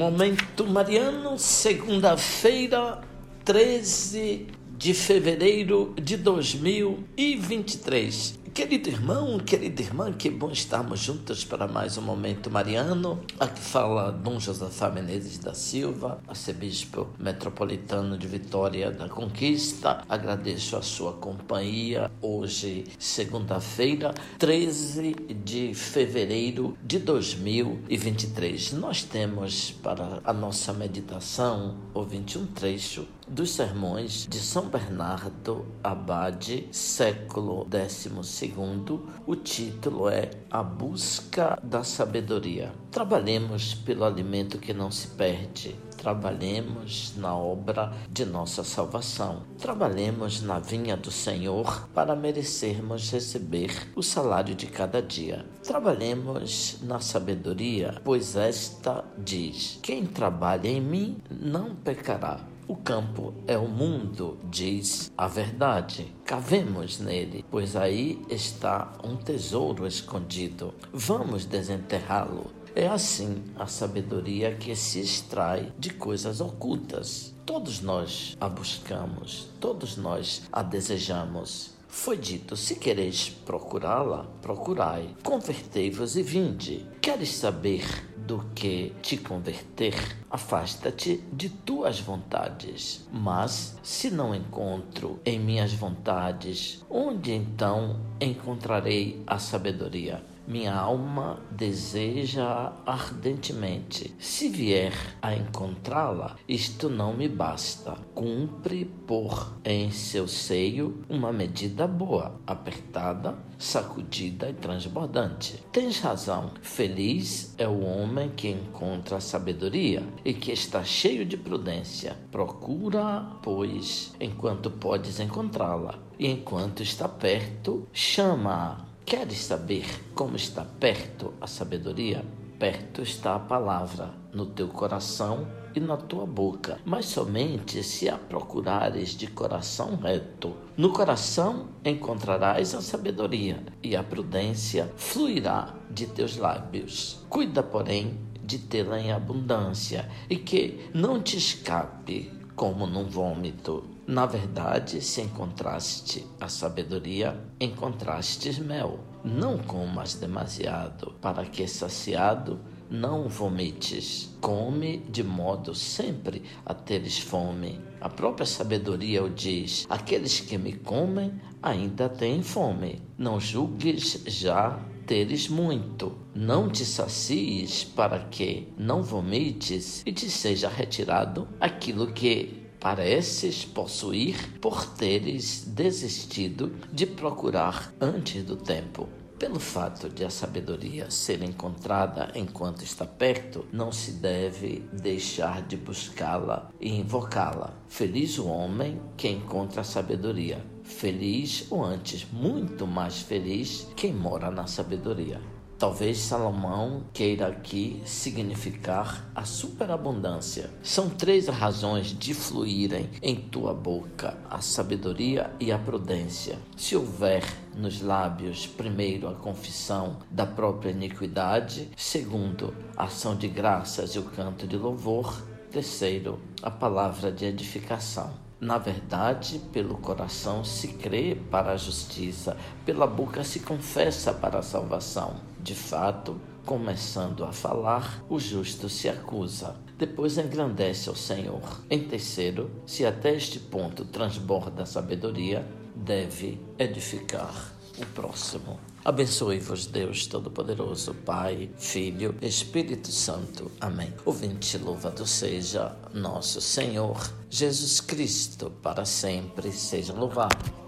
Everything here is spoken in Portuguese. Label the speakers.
Speaker 1: Momento Mariano, segunda-feira, 13 de fevereiro de 2023. Querido irmão, querida irmã, que bom estarmos juntos para mais um momento mariano. Aqui fala Dom Josafá Menezes da Silva, arcebispo metropolitano de Vitória da Conquista. Agradeço a sua companhia hoje, segunda-feira, 13 de fevereiro de 2023. Nós temos para a nossa meditação, ouvinte, um trecho dos sermões de São Bernardo Abade, século 12. O título é A Busca da Sabedoria. Trabalhemos pelo alimento que não se perde. Trabalhemos na obra de nossa salvação. Trabalhemos na vinha do Senhor para merecermos receber o salário de cada dia. Trabalhemos na sabedoria, pois esta diz: Quem trabalha em mim não pecará. O campo é o mundo, diz a verdade. Cavemos nele, pois aí está um tesouro escondido. Vamos desenterrá-lo. É assim a sabedoria que se extrai de coisas ocultas. Todos nós a buscamos, todos nós a desejamos. Foi dito: se quereis procurá-la, procurai. Convertei-vos e vinde. Queres saber do que te converter, afasta-te de tuas vontades. Mas se não encontro em minhas vontades, onde então encontrarei a sabedoria? Minha alma deseja ardentemente. Se vier a encontrá-la, isto não me basta. Cumpre pôr em seu seio uma medida boa, apertada, sacudida e transbordante. Tens razão. Feliz é o homem que encontra a sabedoria e que está cheio de prudência. Procura, pois, enquanto podes encontrá-la, e enquanto está perto, chama-a Queres saber como está perto a sabedoria? Perto está a palavra, no teu coração e na tua boca, mas somente se a procurares de coração reto. No coração encontrarás a sabedoria, e a prudência fluirá de teus lábios. Cuida, porém, de tê-la em abundância, e que não te escape como num vômito. Na verdade, se encontraste a sabedoria, encontrastes mel. Não comas demasiado, para que saciado não vomites. Come de modo sempre a teres fome. A própria sabedoria o diz: aqueles que me comem ainda têm fome. Não julgues já teres muito. Não te sacies para que não vomites e te seja retirado aquilo que pareces possuir por teres desistido de procurar antes do tempo. Pelo fato de a sabedoria ser encontrada enquanto está perto, não se deve deixar de buscá-la e invocá-la. Feliz o homem que encontra a sabedoria. Feliz, ou antes, muito mais feliz, quem mora na sabedoria. Talvez Salomão queira aqui significar a superabundância. São três razões de fluírem em tua boca a sabedoria e a prudência. Se houver nos lábios, primeiro, a confissão da própria iniquidade, segundo, a ação de graças e o canto de louvor, terceiro, a palavra de edificação. Na verdade, pelo coração se crê para a justiça, pela boca se confessa para a salvação. De fato, começando a falar, o justo se acusa. Depois engrandece ao Senhor. Em terceiro, se até este ponto transborda a sabedoria, deve edificar o próximo. Abençoe-vos, Deus Todo-Poderoso, Pai, Filho, Espírito Santo. Amém. Ouvinte, louvado seja nosso Senhor Jesus Cristo, para sempre seja louvado.